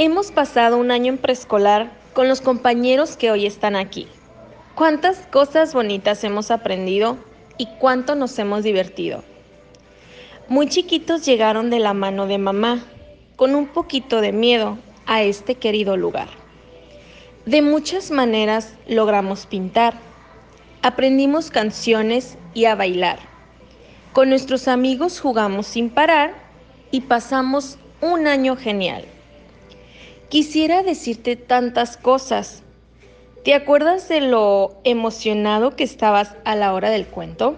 Hemos pasado un año en preescolar con los compañeros que hoy están aquí. ¿Cuántas cosas bonitas hemos aprendido y cuánto nos hemos divertido? Muy chiquitos llegaron de la mano de mamá, con un poquito de miedo a este querido lugar. De muchas maneras logramos pintar, aprendimos canciones y a bailar. Con nuestros amigos jugamos sin parar y pasamos un año genial. Quisiera decirte tantas cosas. ¿Te acuerdas de lo emocionado que estabas a la hora del cuento?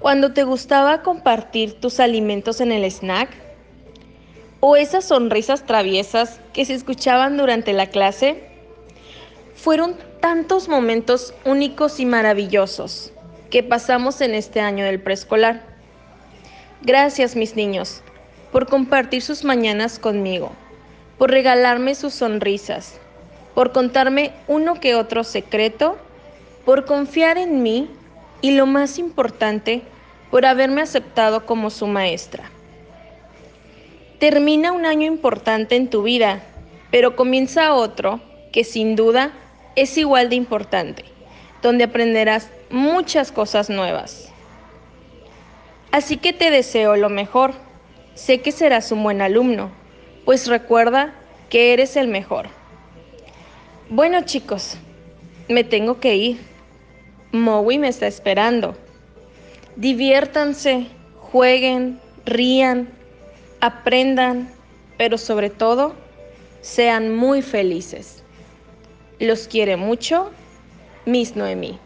Cuando te gustaba compartir tus alimentos en el snack? ¿O esas sonrisas traviesas que se escuchaban durante la clase? Fueron tantos momentos únicos y maravillosos que pasamos en este año del preescolar. Gracias mis niños por compartir sus mañanas conmigo por regalarme sus sonrisas, por contarme uno que otro secreto, por confiar en mí y lo más importante, por haberme aceptado como su maestra. Termina un año importante en tu vida, pero comienza otro que sin duda es igual de importante, donde aprenderás muchas cosas nuevas. Así que te deseo lo mejor. Sé que serás un buen alumno pues recuerda que eres el mejor. Bueno chicos, me tengo que ir. Mowi me está esperando. Diviértanse, jueguen, rían, aprendan, pero sobre todo, sean muy felices. Los quiere mucho, Miss Noemí.